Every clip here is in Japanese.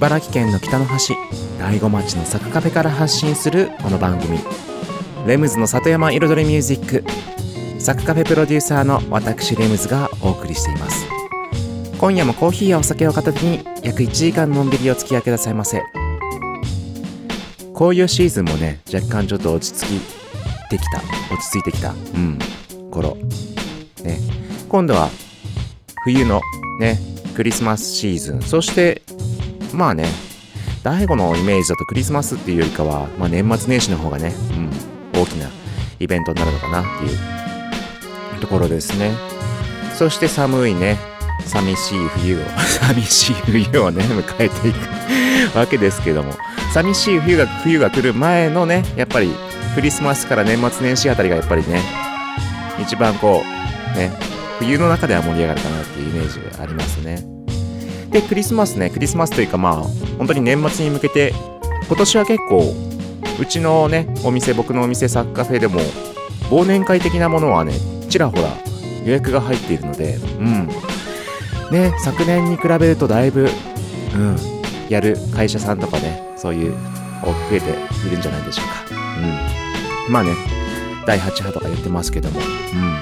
茨城県の北の端大子町の坂カフェから発信するこの番組。レムズの里山彩りミュージック坂カフェプロデューサーの私レムズがお送りしています。今夜もコーヒーやお酒を片手に約1時間のんびりお付き合いくださいませ。こういうシーズンもね若干ちょっと落ち着きてきた。落ち着いてきた。うん。頃。ね。今度は冬のねクリスマスシーズン。そしてまあね大悟のイメージだとクリスマスっていうよりかは、まあ、年末年始の方がね、うん、大きなイベントになるのかなっていうところですね。そして寒いね。寂しい冬を。寂しい冬をね迎えていくわけですけども。寂しい冬が冬が来る前のねやっぱりクリスマスから年末年始あたりがやっぱりね一番こうね冬の中では盛り上がるかなっていうイメージがありますね。でクリスマスねクリスマスというかまあ本当に年末に向けて今年は結構うちのねお店僕のお店サッカフェでも忘年会的なものはねちらほら予約が入っているのでうん。ね昨年に比べるとだいぶうんやる会社さんとかねそういう増えているんじゃないでしょうか。うん。まあね第8波とか言ってますけどもうん。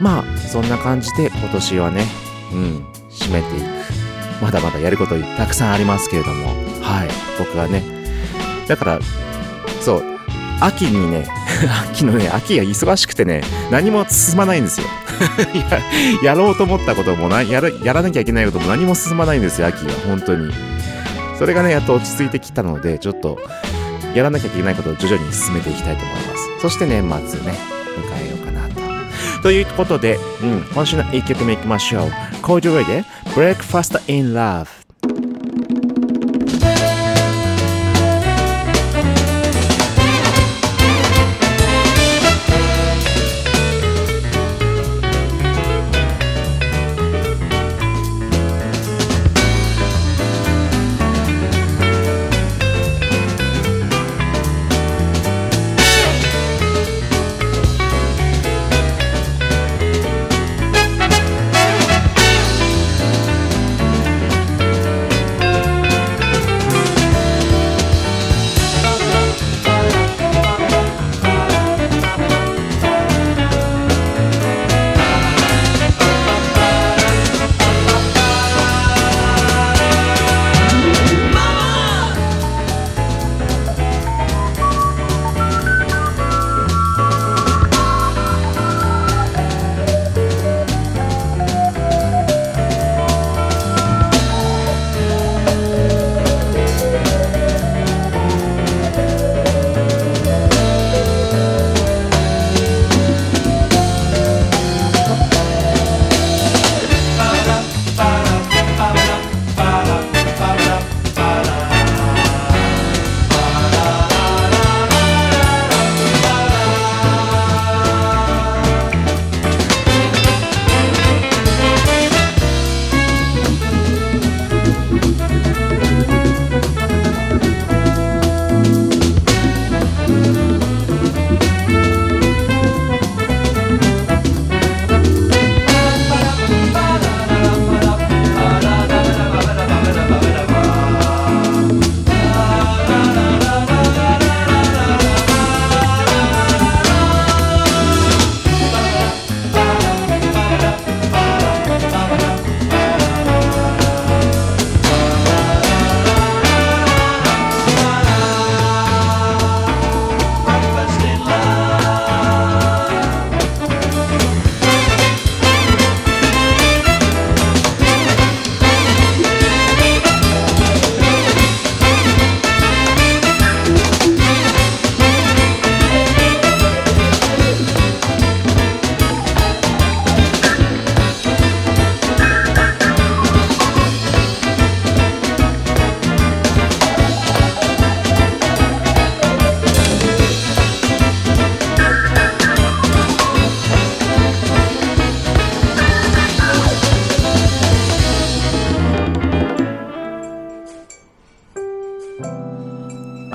まあそんな感じで今年はねうん。締めていく。まだまだやることたくさんありますけれども。はい。僕はね。だからそう。秋にね 秋のね秋が忙しくてね何も進まないんですよ。ややろうと思ったこともなやるやらなきゃいけないことも何も進まないんですよ秋は。本当に。それがねやっと落ち着いてきたのでちょっとやらなきゃいけないことを徐々に進めていきたいと思います。そして年末ね迎えようかなと。ということで、うん、今週の1曲目いきましょう。コージョウェイで Breakfast in Love「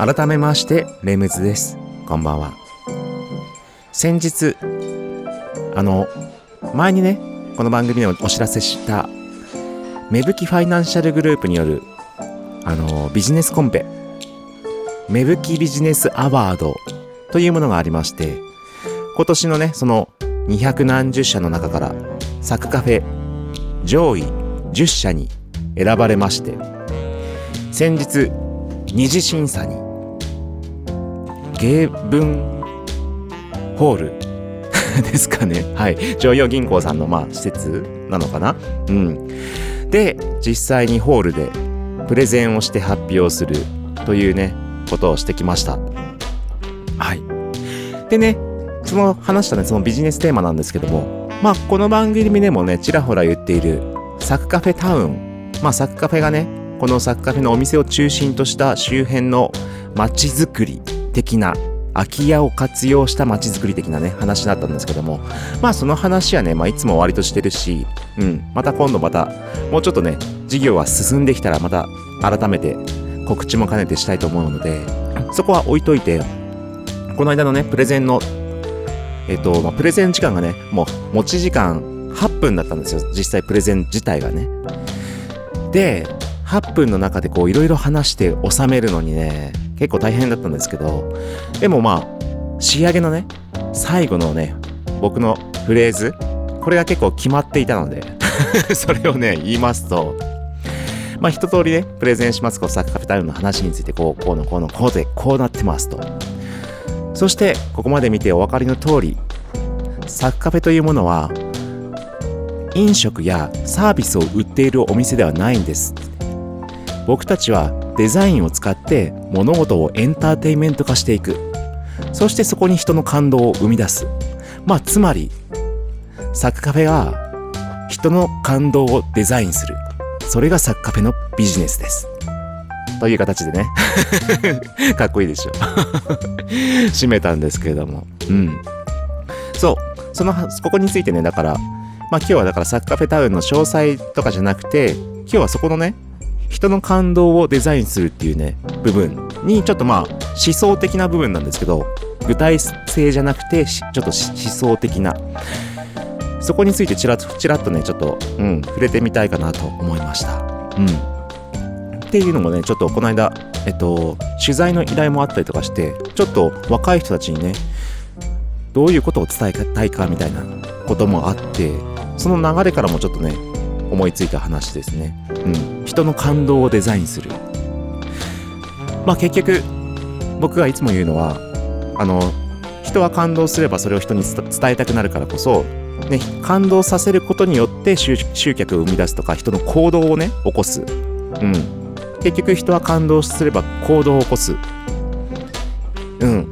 改めましてレムズです。こんばんは。先日あの前にねこの番組でもお知らせした芽吹ファイナンシャルグループによるあのビジネスコンペ芽吹ビジネスアワードというものがありまして今年のねその200何十社の中からサクカフェ上位10社に選ばれまして先日二次審査に芸文ホール。ですかね。はい。常陽銀行さんのまあ施設なのかな？うん。で実際にホールでプレゼンをして発表するというねことをしてきました。はい。でねその話したねそのビジネステーマなんですけどもまあこの番組でもねちらほら言っているサクカフェタウン。まあサクカフェがねこのサクカフェのお店を中心とした周辺の街づくり。的な空き家を活用した街づくり的なね話だったんですけどもまあその話はね、まあ、いつも終わりとしてるし、うん、また今度またもうちょっとね事業が進んできたらまた改めて告知も兼ねてしたいと思うのでそこは置いといてこの間のねプレゼンのえっと、まあ、プレゼン時間がねもう持ち時間8分だったんですよ。実際プレゼン自体がね。で8分の中でこういろいろ話して収めるのにね結構大変だったんですけどでもまあ仕上げのね最後のね僕のフレーズこれが結構決まっていたので それをね言いますとまあ一通りねプレゼンしますこうサッカーフェタイムの話についてこうこうのこうのこうでこうなってますと。そしてここまで見てお分かりの通りサッカフェというものは飲食やサービスを売っているお店ではないんです僕たちはデザインを使って物事をエンターテイメント化していく。そしてそこに人の感動を生み出す。まあつまりサッカフェが人の感動をデザインする。それがサッカフェのビジネスです。という形でね。かっこいいでしょ。締めたんですけれども。うん。そう。そのここについてねだからまあ今日はだからサッカフェタウンの詳細とかじゃなくて今日はそこのね人の感動をデザインするっていうね部分にちょっとまあ思想的な部分なんですけど具体性じゃなくてちょっと思想的なそこについてちらっとちらっとねちょっと、うん、触れてみたいかなと思いましたうんっていうのもねちょっとこの間えっと取材の依頼もあったりとかしてちょっと若い人たちにねどういうことを伝えたいかみたいなこともあってその流れからもちょっとね思いついた話ですね。うん。人の感動をデザインする。まあ結局、僕がいつも言うのは、あの、人は感動すればそれを人に伝えたくなるからこそ、ね、感動させることによって集客を生み出すとか人の行動をね起こす、うん、結局人は感動すれば行動を起こす。うん。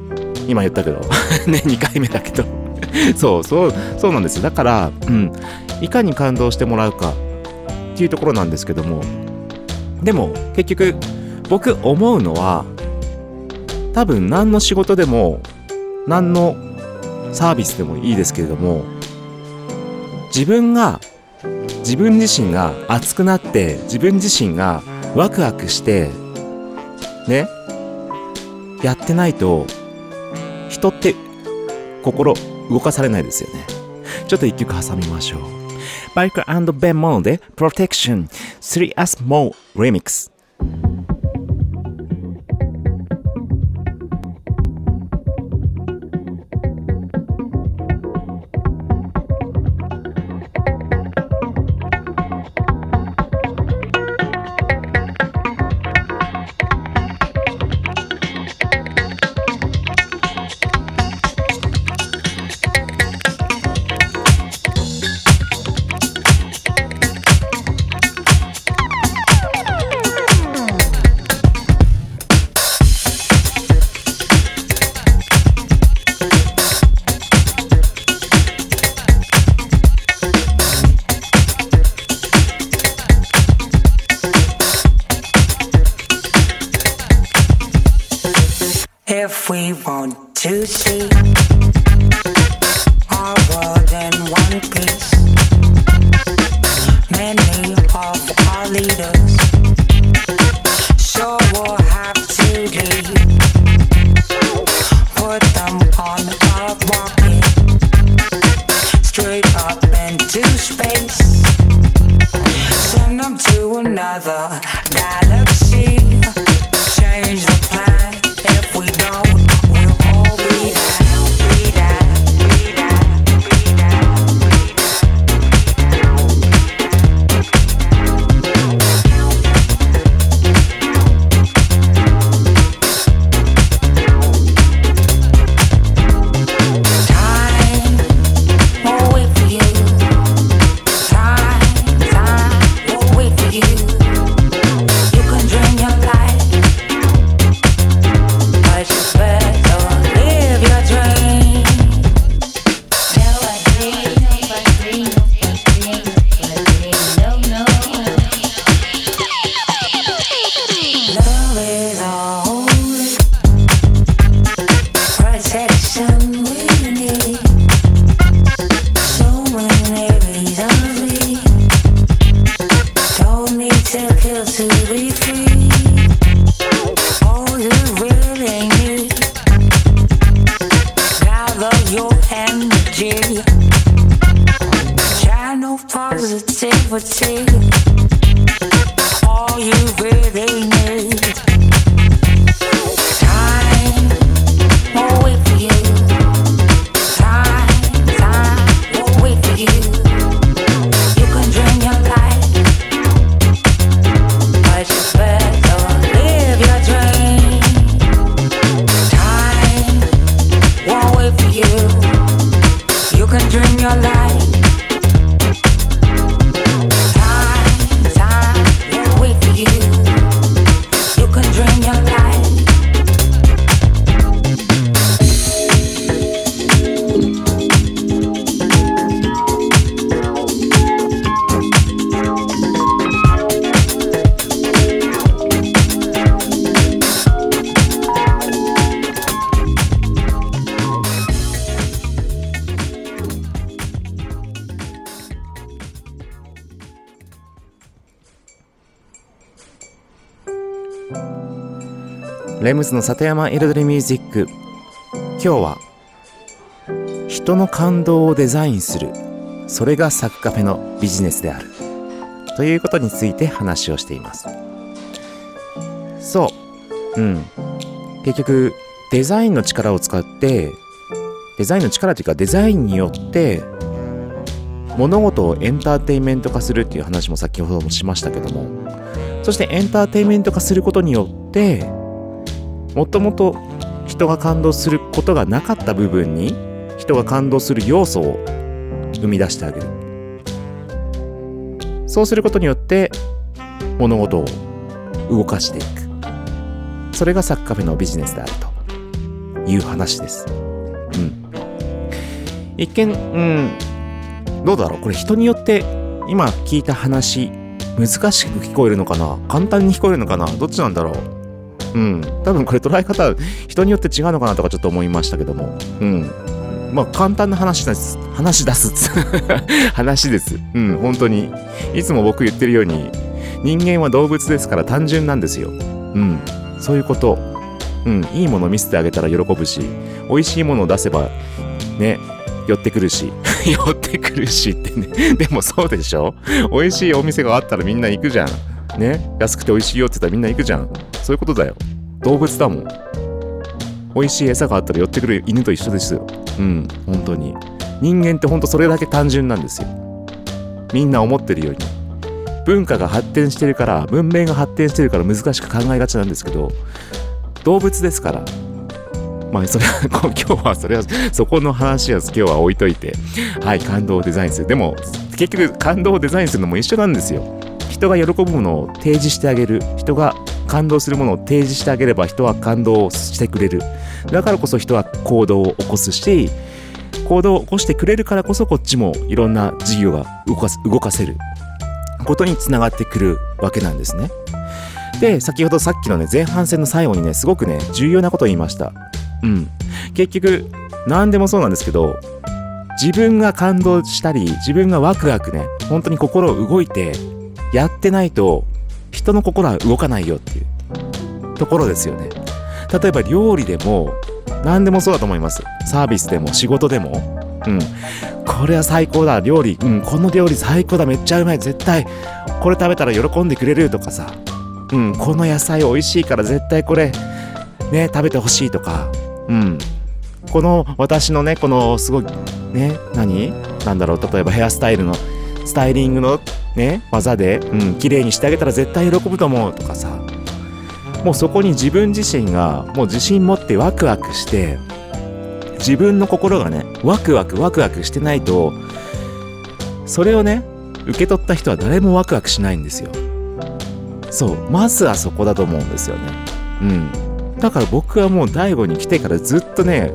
今言ったけど。ね2回目だけど。そうそうそうなんですよ。だから、うん、いかに感動してもらうか。っていうところなんですけども。でも結局僕思うのは多分何の仕事でも何のサービスでもいいですけれども自分が自分自身が熱くなって自分自身がワクワクしてねやってないと人って心動かされないですよね。ちょっと一曲挟みましょう。バイクベンモノで Protection 3S More Remix の里山彩りミュージック今日は人の感動をデザインするそれがサクカフェのビジネスである。ということについて話をしています。そう。うん。結局デザインの力を使ってデザインの力というかデザインによって物事をエンターテインメント化するっていう話も先ほどもしましたけども。そしてエンターテインメント化することによってもともと人が感動することがなかった部分に人が感動する要素を生み出してあげる。そうすることによって物事を動かしていく。それがサッカフェのビジネスであると。いう話です。うん。一見うん。どうだろう。これ人によって今聞いた話難しく聞こえるのかな？簡単に聞こえるのかな？どっちなんだろう？うん、多分これ捉え方人によって違うのかなとかちょっと思いましたけども、うん、まあ簡単な話です。話出す 話です。うん本当に。いつも僕言ってるように人間は動物ですから単純なんですよ。うん。そういうこと。うん。いいもの見せてあげたら喜ぶし美味しいものを出せばね寄ってくるし。寄ってくるしってね。でもそうでしょ？美味しいお店があったらみんな行くじゃん。ね安くて美味しいよって言ったらみんな行くじゃん。そういうことだよ。動物だもん。美味しい餌があったら寄ってくる犬と一緒ですよ。うん本当に。人間ってほんとそれだけ単純なんですよ。みんな思ってるように文化が発展してるから文明が発展してるから難しく考えがちなんですけど動物ですから。まあそれは 今日はそれはそこの話は今日は置いといて。はい感動をデザインする。でも結局感動をデザインするのも一緒なんですよ。人が喜ぶものを提示してあげる。人が感動するものを提示してあげれば人は感動してくれる。だからこそ人は行動を起こすし行動を起こしてくれるからこそこっちもいろんな事業が動か動かせる。ことにつながってくるわけなんですね。で先ほどさっきのね前半戦の最後にねすごくね重要なことを言いました。うん。結局何でもそうなんですけど自分が感動したり自分がワクワクね本当に心を動いてやってないと人の心は動かないよっていう。ところですよね。例えば料理でも何でもそうだと思います。サービスでも仕事でも。うん。これは最高だ。料理。うん。この料理最高だ。めっちゃうまい。絶対これ食べたら喜んでくれるとかさ。うん。この野菜美味しいから絶対これね食べてほしいとか。うん。この私のねこのすごいね何？なんだろう。例えばヘアスタイルのスタイリングのね技で、うん、綺麗にしてあげたら絶対喜ぶと思うとかさ。もうそこに自分自身がもう自信持ってワクワクして自分の心がねワクワクワクワクしてないとそれをね受け取った人は誰もワクワクしないんですよ。そうまずはそこだと思うんですよね。うん。だから僕はもう大悟に来てからずっとね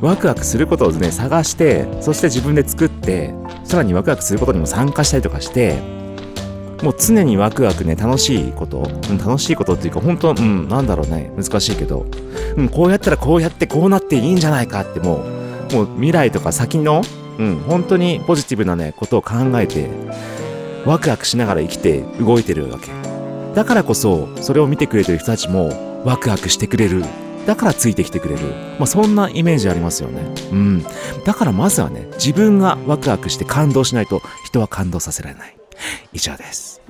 ワクワクすることをね探してそして自分で作ってさらにワクワクすることにも参加したりとかしてもう常にワクワクね楽しいこと、うん、楽しいことっていうか本当うんなんだろうね難しいけど、うん、こうやったらこうやってこうなっていいんじゃないかってもうもう未来とか先のうん本当にポジティブなねことを考えてワクワクしながら生きて動いてるわけ。だからこそそれを見てくれてる人たちもワクワクしてくれる。だからついてきてくれる、まあ、そんなイメージありますよね。うん。だからまずはね自分がワクワクして感動しないと人は感動させられない。以上です。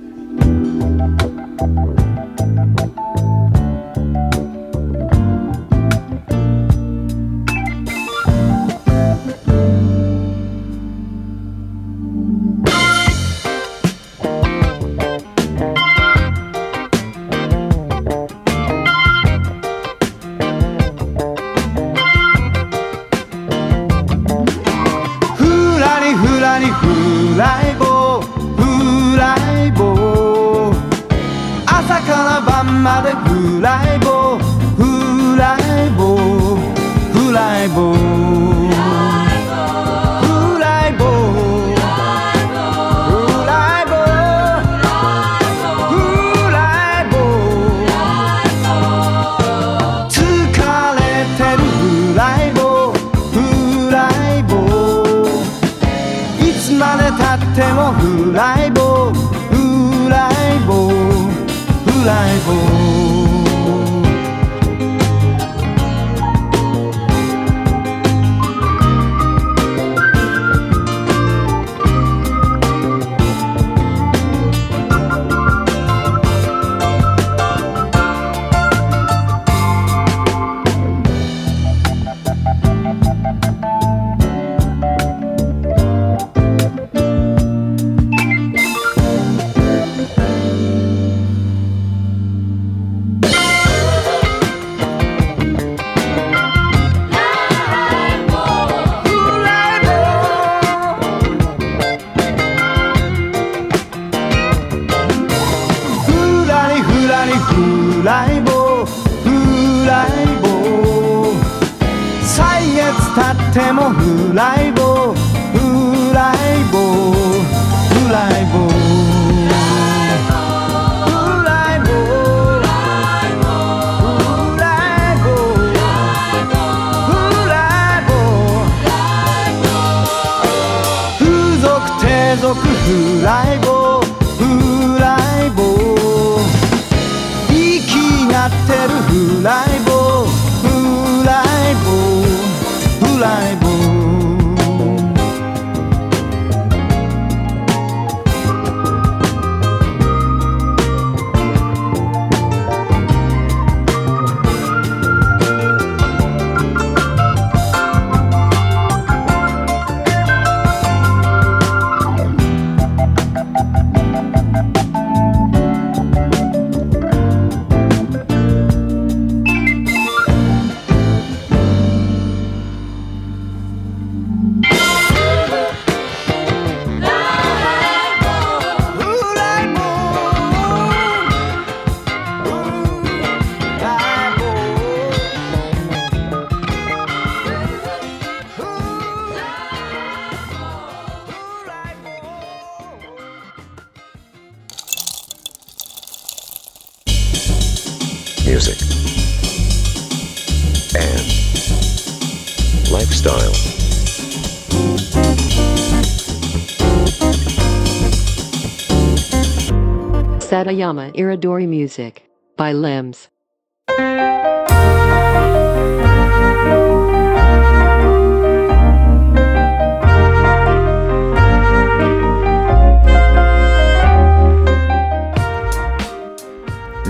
Satayama Iridori Music by Limbs.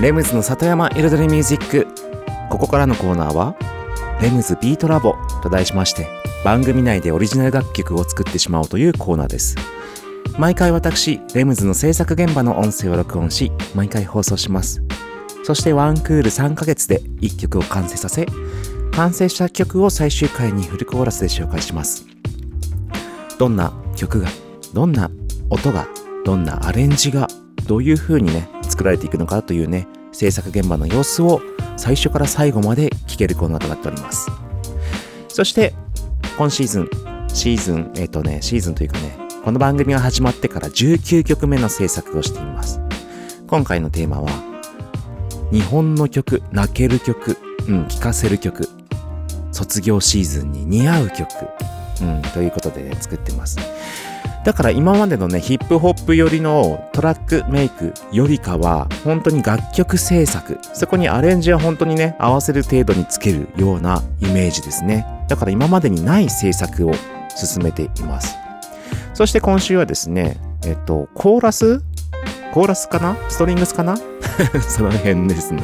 レムズの里山彩りミュージックここからのコーナーは「レムズビートラボ」と題しまして番組内でオリジナル楽曲を作ってしまおうというコーナーです毎回私レムズの制作現場の音声を録音し毎回放送します。そしてワンクール3ヶ月で1曲を完成させ完成した曲を最終回にフルコーラスで紹介します。どんな曲がどんな音がどんなアレンジがどういう風にね作られていくのかというね制作現場の様子を最初から最後まで聴けるコーナーとなっております。そして今シーズンシーズンえっ、とねシーズンというかねこの番組が始まってから19曲目の制作をしています今回のテーマは日本の曲泣ける曲うん聴かせる曲卒業シーズンに似合う曲うんということで作ってますだから今までのね、ヒップホップ寄りのトラックメイクよりかは、本当に楽曲制作、そこにアレンジは本当にね、合わせる程度につけるようなイメージですね。だから今までにない制作を進めています。そして今週はですね、えっと、コーラス？コーラスかな？ストリングスかな？その辺ですね。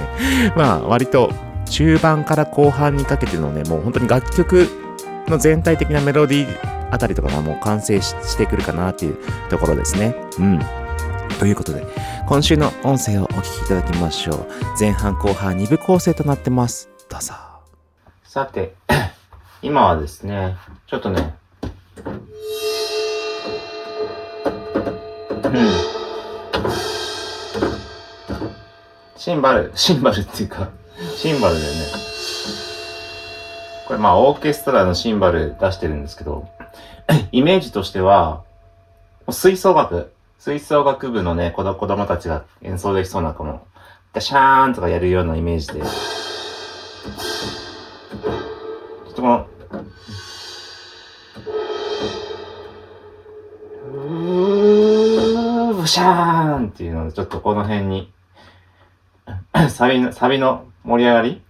まあ、割と中盤から後半にかけてのね、もう本当に楽曲の全体的なメロディーあたりとかがもう完成してくるかなっていうところですね。うん。ということで、今週の音声をお聞きいただきましょう。前半後半2部構成となってます。どうぞ。さて、今はですね、ちょっとね、シンバル、シンバルっていうか、シンバルだよね。これまあオーケストラのシンバル出してるんですけど、イメージとしては、吹奏楽、吹奏楽部のね、子供たちが演奏できそうなこの、ダシャーンとかやるようなイメージで、ちょっとこの、シャーンっていうので、ちょっとこの辺に、サビの、サビの盛り上がり。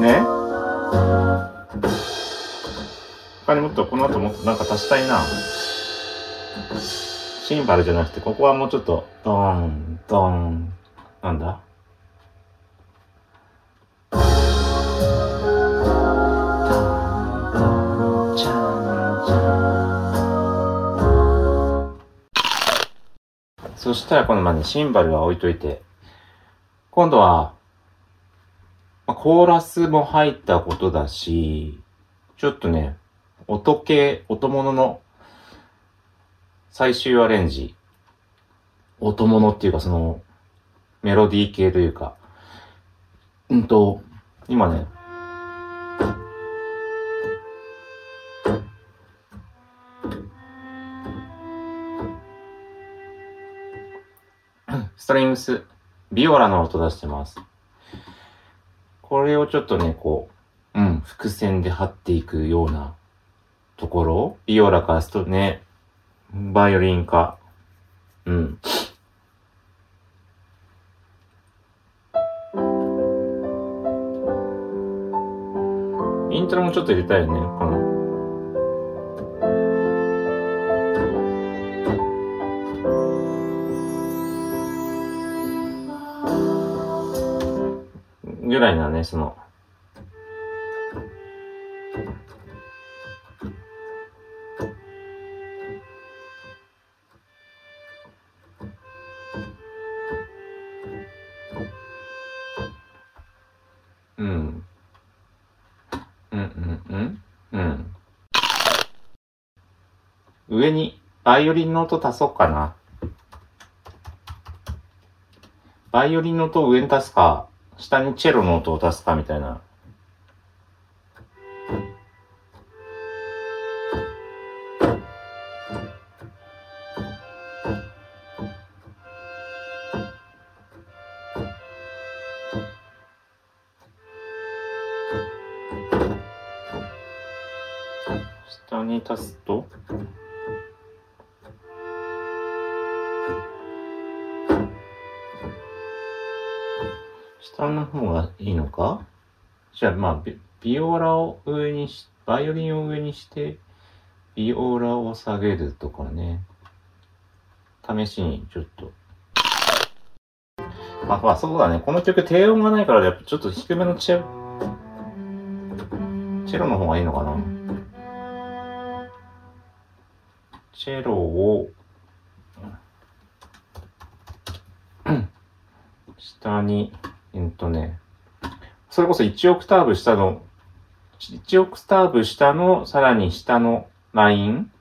ね他にもっとこの後もっとなんか足したいなシンバルじゃなくてここはもうちょっとドーンドーンなんだそしたらこのまね、シンバルは置いといて、今度は、まコーラスも入ったことだし、ちょっとね、音系、音物の最終アレンジ、音物っていうかその、メロディー系というか、うんと、今ね、トリングス、ビオラの音出してます。これをちょっとね、こう、うん、伏線で貼っていくようなところビオラかストね、バイオリンか、うん。イントロもちょっと入れたいよね、この。ね、その、うん。うんうんうんうん。上にバイオリンの音足そうかな。バイオリンの音を上に足すか、下にチェロの音を足すかみたいな。下に足すといいのか？じゃあまあビ、ビオラを上にし、バイオリンを上にして、ビオラを下げるとかね。試しにちょっと。まあまあそうだね。この曲低音がないからやっぱちょっと低めのチェチェロの方がいいのかな？チェロを、下に、えっとね、それこそ1オクターブ下の、1オクターブ下の、さらに下のライン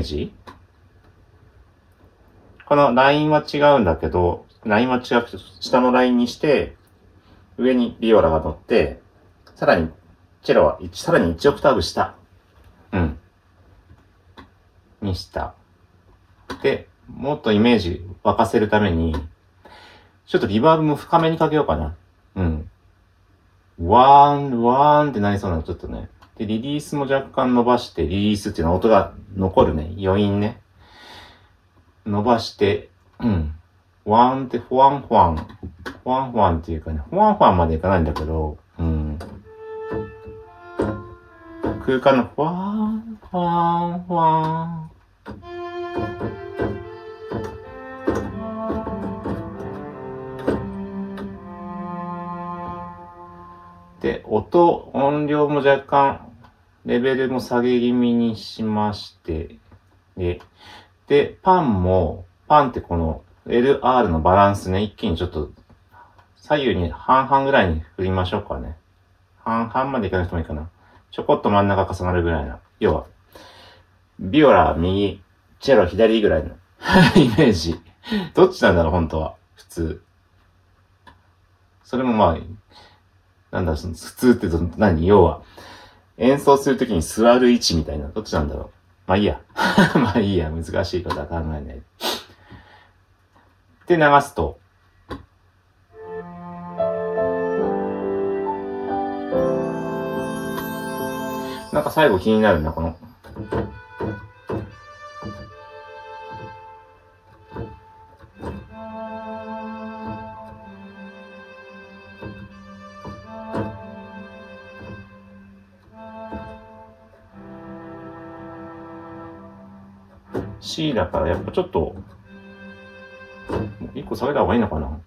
ージ？このラインは違うんだけど、ラインは違くて、下のラインにして、上にビオラが乗って、さらに、チェロは一さらに1オクターブ下。うん。にした。で、もっとイメージ沸かせるために、ちょっとリバーブも深めにかけようかな。うん。ワーン、ワーンってなりそうなの、ちょっとね。で、リリースも若干伸ばして、リリースっていうのは音が残るね。余韻ね。伸ばして、うん。ワンってフワンフワン。フワンフワンっていうかね、フワンフワンまでいかないんだけど、うん。空間のフワン、フワン、フワン。で、音、音量も若干、レベルも下げ気味にしまして、で、で、パンも、パンってこの LR のバランスね、一気にちょっと、左右に半々ぐらいに振りましょうかね。半々までいかなくてもいいかな。ちょこっと真ん中重なるぐらいな。要は、ビオラ右、チェロ左ぐらいの イメージ。どっちなんだろう、本当は。普通。それもまあ、なんだろう、その普通って何？要は、演奏するときに座る位置みたいな。どっちなんだろう？まあいいや。まあいいや。難しいことは考えない。で、流すと。なんか最後気になるな、この。だからやっぱちょっと、もう一個下げた方がいいのかな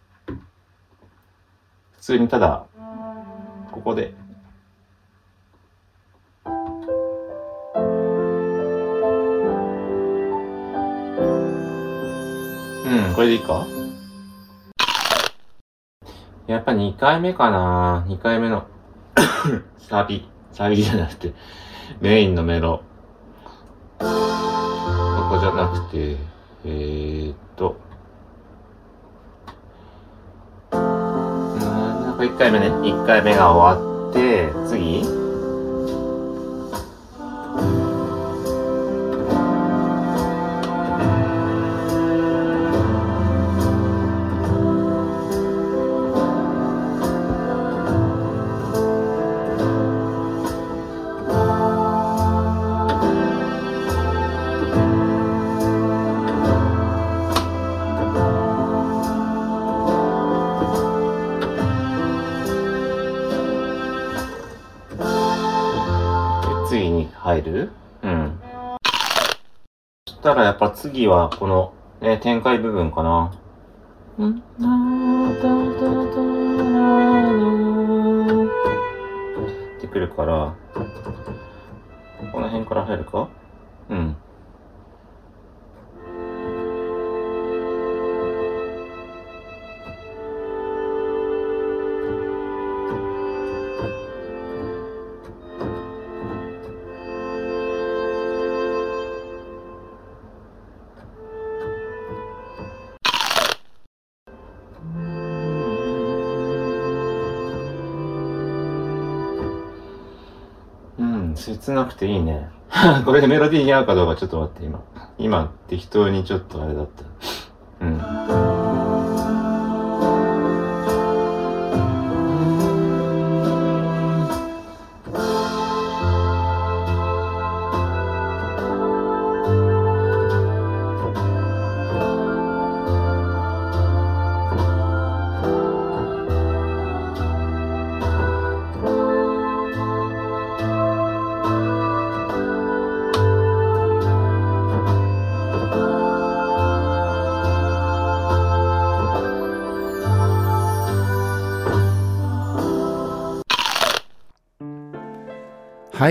普通にただ、ここで。うん、これでいいか？やっぱ2回目かな ?2 回目の サビ、サビじゃなくて、メインのメロ。ゃなくて、えー、っと、うんなんか1回目ね、1回目が終わって、次？入る？うん。そしたらやっぱ次はこの、ね、展開部分かな。うんってくるから、この辺から入るか？うん。なくていいね。これメロディーに合うかどうかちょっと待って、今。今、適当にちょっとあれだった。うん。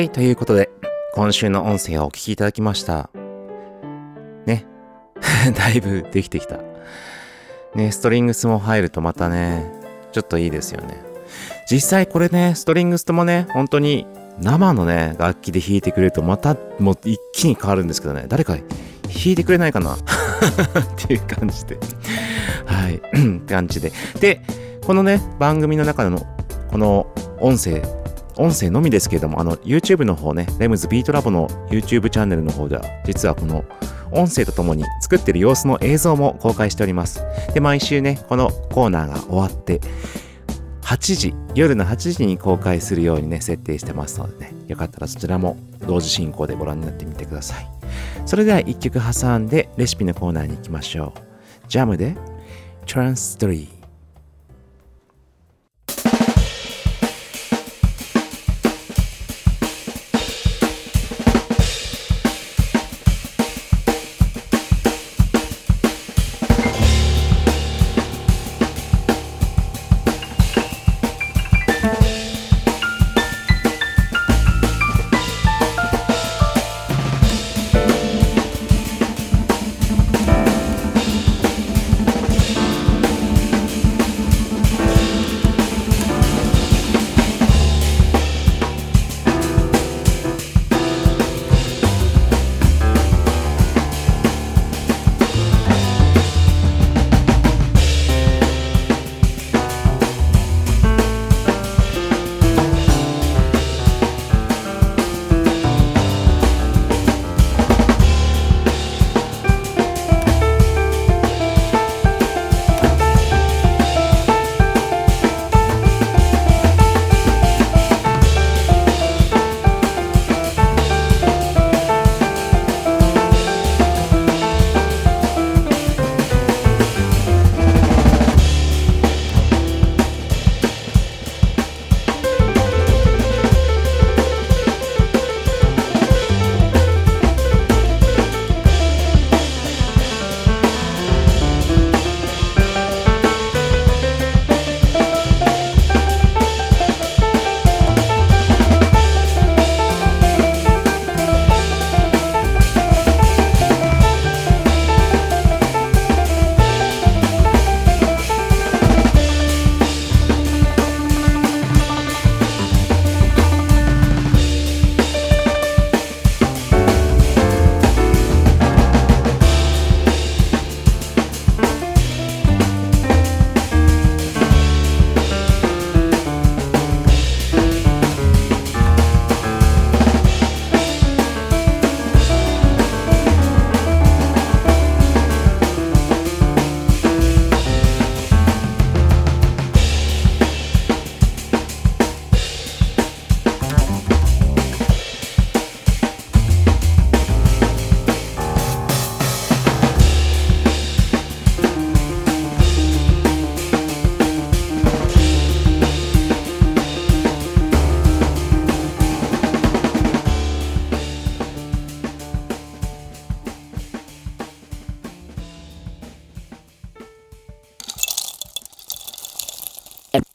い、ということで、今週の音声をお聞きいただきました。ね。だいぶできてきた。ね、ストリングスも入るとまたね、ちょっといいですよね。実際これね、ストリングスともね、本当に生のね、楽器で弾いてくれるとまたもう一気に変わるんですけどね、誰か弾いてくれないかな？っていう感じで。はい。っ て感じで。で、このね、番組の中のこの音声、音声のみですけれども、あの、YouTube の方ね、レムズビートラボの YouTube チャンネルの方では、実はこの音声とともに作ってる様子の映像も公開しております。で、毎週ね、このコーナーが終わって、8時、夜の8時に公開するようにね、設定してますのでね、よかったらそちらも同時進行でご覧になってみてください。それでは1曲挟んでレシピのコーナーに行きましょう。ジャムで Trans3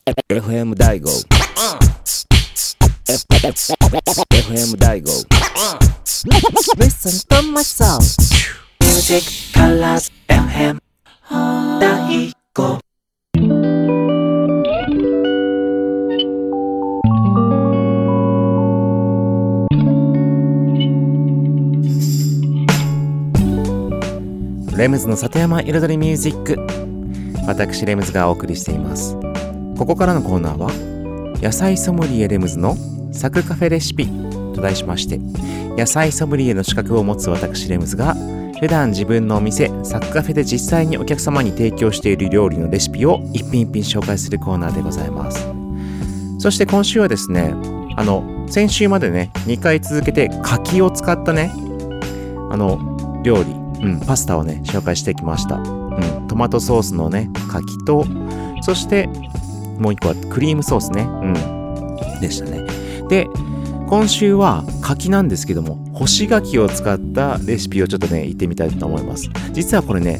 FM 大悟 FM 大悟 Listen to my song. Music colors FM. 大悟。レムズの里山彩りミュージック私レムズがお送りしていますここからのコーナーは野菜ソムリエレムズのサクカフェレシピと題しまして野菜ソムリエの資格を持つ私レムズが普段自分のお店サクカフェで実際にお客様に提供している料理のレシピを一品一品紹介するコーナーでございますそして今週はですねあの先週までね2回続けて柿を使ったねあの料理うん、パスタをね、紹介してきました。うん、トマトソースのね、柿と、そして、もう一個はクリームソースね。うん、でしたね。で、今週は柿なんですけども、干し柿を使ったレシピをちょっとね、言ってみたいと思います。実はこれね、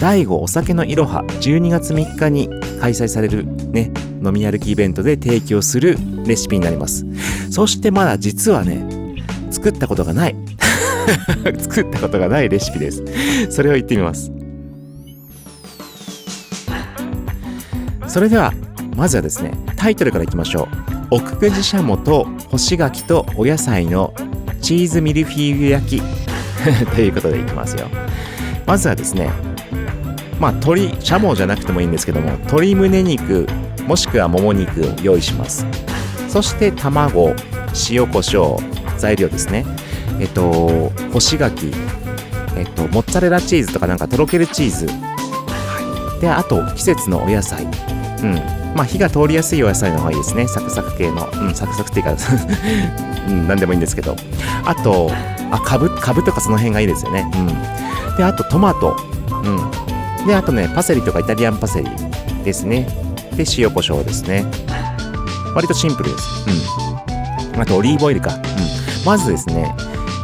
第5お酒のいろは12月3日に開催されるね、飲み歩きイベントで提供するレシピになります。そしてまだ実はね、作ったことがない。作ったことがないレシピです。それを言ってみます。それでは、まずはですね、タイトルからいきましょう。奥久慈しゃもと干し柿とお野菜のチーズミルフィーユ焼き。ということでいきますよ。まずはですねまあ鶏しゃもじゃなくてもいいんですけども鶏胸肉もしくはもも肉を用意します。そして卵塩コショウ材料ですね。えっと干し柿えっとモッツァレラチーズとかなんかとろけるチーズ。であと季節のお野菜。うん。まあ火が通りやすいお野菜の方がいいですね。サクサク系の。うんサクサクっていうか うん何でもいいんですけど。あとあかぶかぶとかその辺がいいですよね。うん。であとトマト。うん。であとねパセリとかイタリアンパセリですね。で塩コショウですね。割とシンプルです。うん。あとオリーブオイルか。うん。まずですね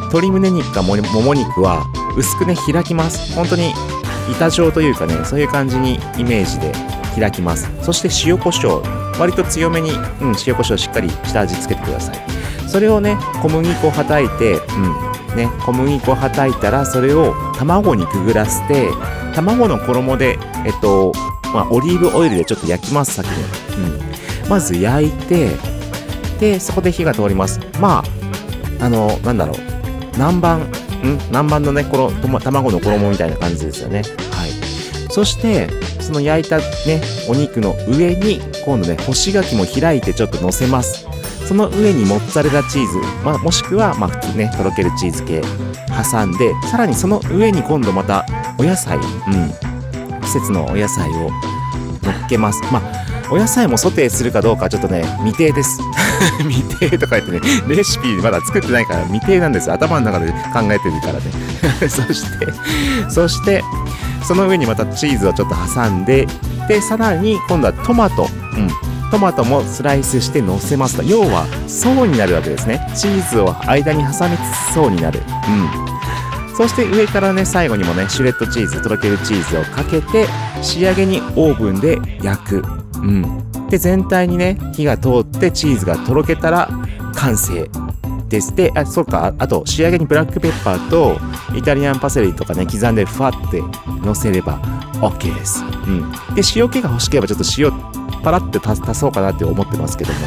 鶏胸肉かももも肉は薄くね開きます。本当に板状というかねそういう感じにイメージで開きます。そして塩コショウ。割と強めに、うん、塩コショウしっかり下味つけてください。それをね小麦粉はたいて、うんね、小麦粉はたいたらそれを卵にくぐらせて卵の衣でえっとまあ、オリーブオイルでちょっと焼きます先に、うん、まず焼いてでそこで火が通ります。まああのなんだろう。南蛮ん？南蛮のねこの卵の衣みたいな感じですよね。はい。そしてその焼いたねお肉の上に今度ね干し柿も開いてちょっと乗せます。その上にモッツァレラチーズ、まあ、もしくはまあ普通ねとろけるチーズ系挟んでさらにその上に今度またお野菜、うん、季節のお野菜を乗っけます。まあお野菜もソテーするかどうかちょっとね未定です。未定とか言ってねレシピまだ作ってないから未定なんです。頭の中で考えてるからね。そしてそしてその上にまたチーズをちょっと挟んででさらに今度はトマト。うん。トマトもスライスして乗せますと。要は層になるわけですね。チーズを間に挟みつつ層になる。うん。そして上からね最後にもねシュレッドチーズとろけるチーズをかけて仕上げにオーブンで焼く。うん。で全体にね火が通ってチーズがとろけたら完成。です。であそうか。あと仕上げにブラックペッパーとイタリアンパセリとかね刻んでふわってのせれば OK です、うん、で塩気が欲しければちょっと塩パラッて足そうかなって思ってますけども。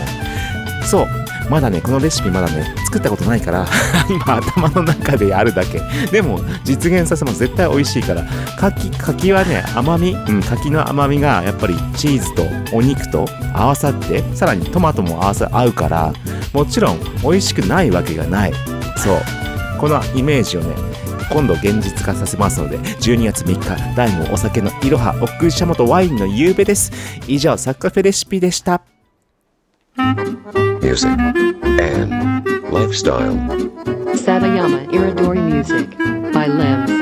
そう。まだねこのレシピまだね作ったことないから今 頭の中でやるだけ。でも実現させます。絶対美味しいから。柿柿はね甘み、うん、柿の甘みがやっぱりチーズとお肉と合わさってさらにトマトも合わさ合うからもちろん美味しくないわけがない。そう。このイメージをね今度現実化させますので12月3日第もお酒のいろはおくしゃもとワインの夕べです。以上サッカフェレシピでした music, and lifestyle. Satayama Iridori Music by Limbs.「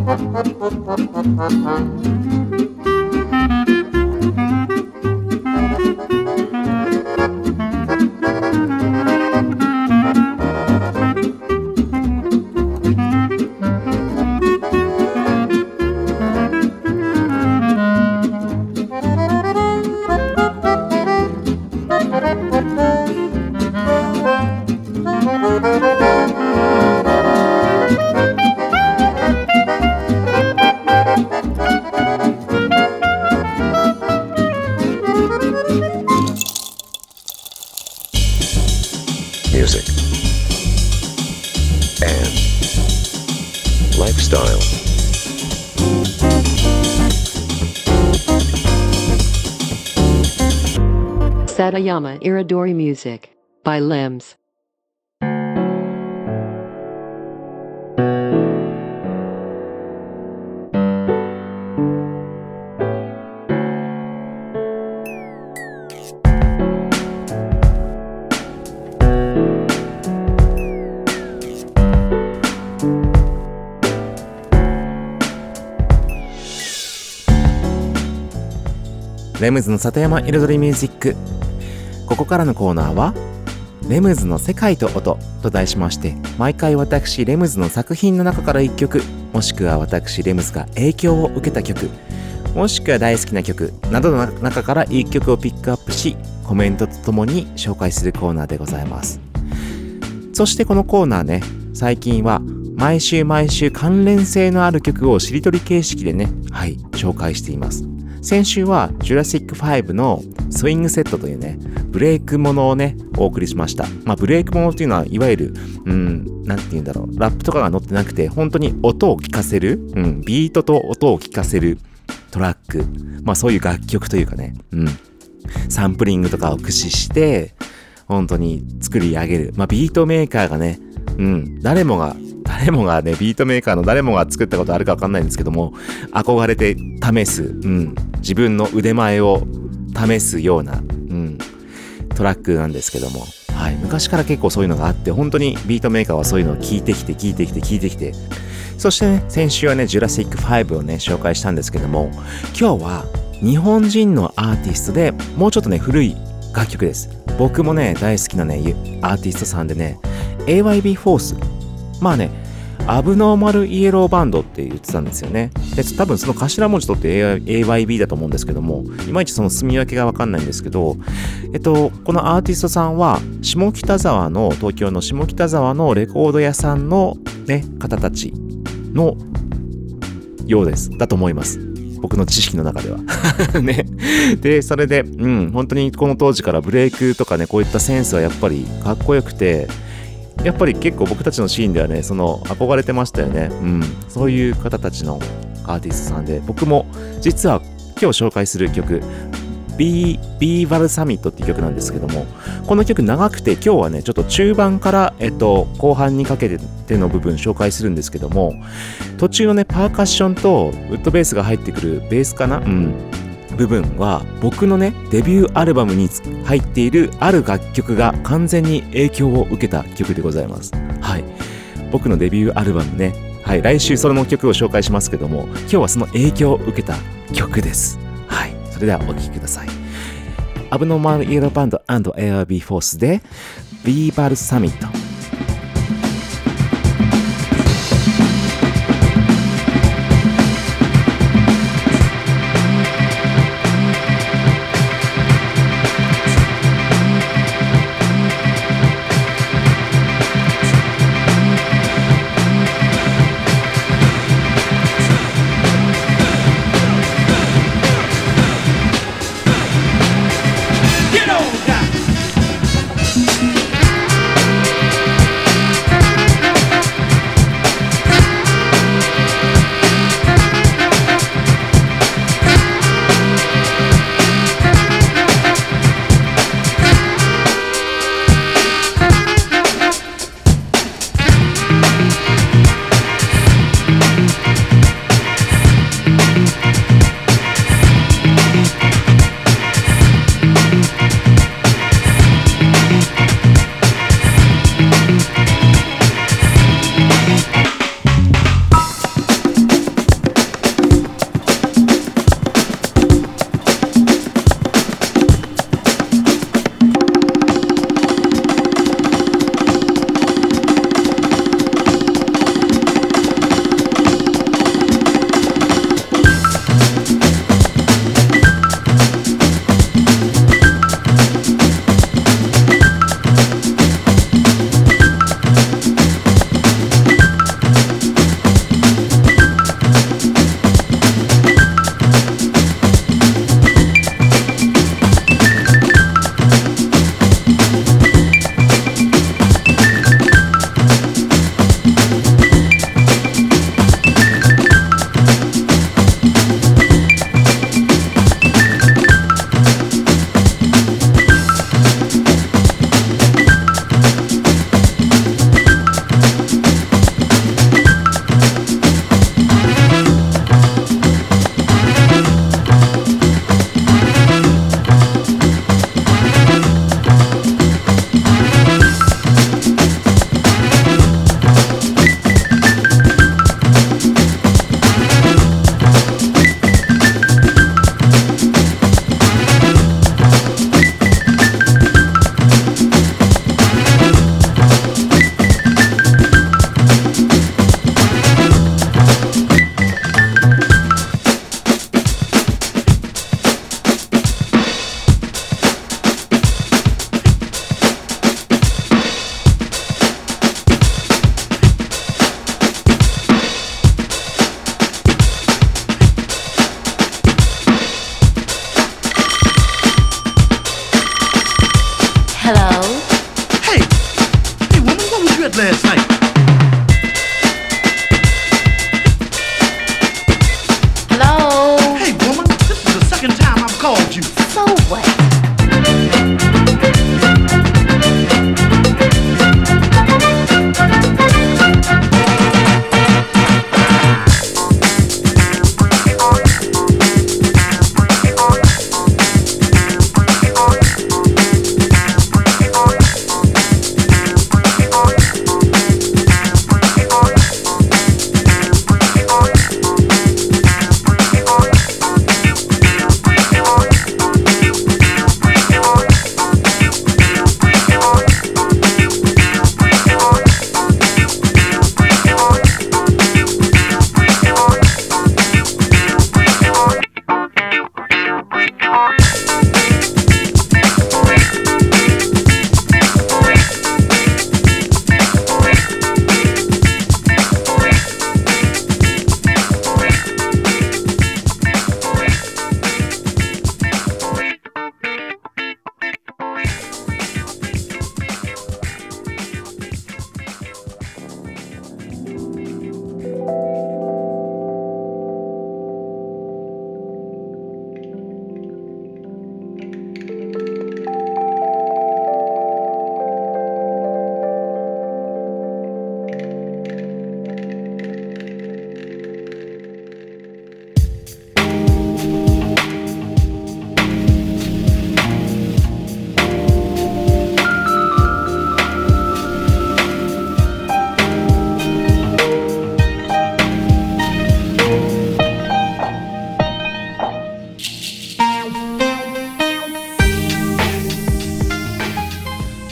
music, and lifestyle. Satayama Iridori Music by Limbs. レムズの里山彩りミュージック ここからのコーナーは「レムズの世界と音」と題しまして毎回私レムズの作品の中から1曲もしくは私レムズが影響を受けた曲もしくは大好きな曲などの中から1曲をピックアップしコメントとともに紹介するコーナーでございます。そしてこのコーナーね最近は毎週毎週関連性のある曲をしりとり形式でねはい紹介しています。先週はジュラシック5のスイングセットというね、ブレイクものをね、お送りしました。まあ、ブレイクものっていうのは、いわゆる、うん、なんて言うんだろう、ラップとかが載ってなくて、本当に音を聞かせる、うん、ビートと音を聞かせるトラック、まあそういう楽曲というかね、うん、サンプリングとかを駆使して、本当に作り上げる。まあビートメーカーがね、うん、誰もが、誰もがね、ビートメーカーの誰もが作ったことあるかわかんないんですけども、憧れて試す、うん、自分の腕前を試すような、うん、トラックなんですけども、はい、昔から結構そういうのがあって、本当にビートメーカーはそういうのを聞いてきて、聞いてきて、聞いてきて、そしてね、先週はね、ジュラシック5をね、紹介したんですけども、今日は日本人のアーティストでもうちょっとね、古い楽曲です。僕もね、大好きなね、アーティストさんでね、AYB フォース。まあね、アブノーマルイエローバンドって言ってたんですよね。で、多分その頭文字取って AYB だと思うんですけども、いまいちその住み分けがわかんないんですけど、えっと、このアーティストさんは、下北沢の、東京の下北沢のレコード屋さんのね、方たちのようです。だと思います。僕の知識の中では。ね。で、それで、うん、本当にこの当時からブレイクとかね、こういったセンスはやっぱりかっこよくて、やっぱり結構僕たちのシーンではね、その憧れてましたよね。うん。そういう方たちのアーティストさんで、僕も実は今日紹介する曲、B、B バルサミットっていう曲なんですけども、この曲長くて今日はね、ちょっと中盤から、えっと、後半にかけての部分紹介するんですけども、途中のね、パーカッションとウッドベースが入ってくるベースかな？うん。部分は僕のねデビューアルバムに入っているある楽曲が完全に影響を受けた曲でございます。はい。僕のデビューアルバムね。はい。来週その曲を紹介しますけども今日はその影響を受けた曲です。はい。それではお聴きください。アブノーマルイエローバンド &ARB フォースで B バルサミット Hello? Hey! Hey, woman, what was you at last?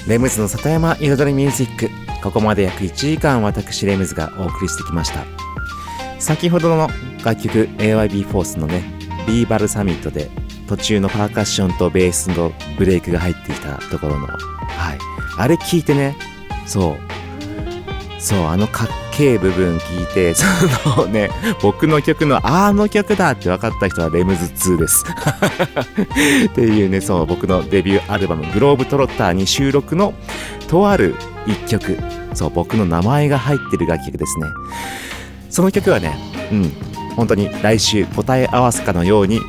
レムズの里山彩りミュージック。ここまで約1時間私レムズがお送りしてきました。先ほどの楽曲 AYB フォースのねビーバルサミットで途中のパーカッションとベースのブレイクが入っていたところのはい。あれ聞いてね。そう。そうあのかっけえ部分聞いてそのね僕の曲のあの曲だって分かった人はレムズ通です。っていうねそう僕のデビューアルバム「グローブトロッター」に収録のとある一曲。そう僕の名前が入ってる楽曲ですね。その曲はねうん本当に来週答え合わせかのように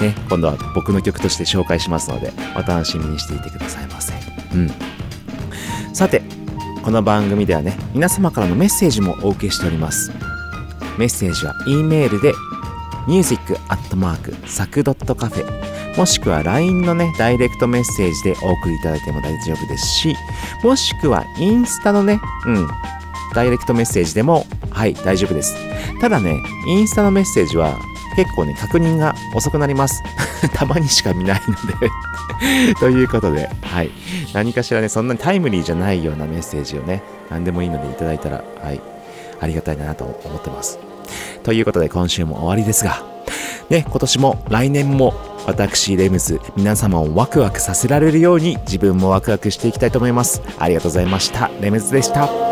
ね今度は僕の曲として紹介しますのでお楽しみにしていてくださいませ。うん。さてこの番組ではね皆様からのメッセージもお受けしております。メッセージは E メールで music.sac.cafe もしくは LINE のねダイレクトメッセージでお送りいただいても大丈夫ですしもしくはインスタのねうんダイレクトメッセージでもはい大丈夫です。ただねインスタのメッセージは結構ね確認が遅くなります。たまにしか見ないので。ということではい。何かしらねそんなにタイムリーじゃないようなメッセージをね何でもいいのでいただいたらはい。ありがたいなと思ってます。ということで今週も終わりですが。ね今年も来年も私レムズ皆様をワクワクさせられるように自分もワクワクしていきたいと思います。ありがとうございました。レムズでした。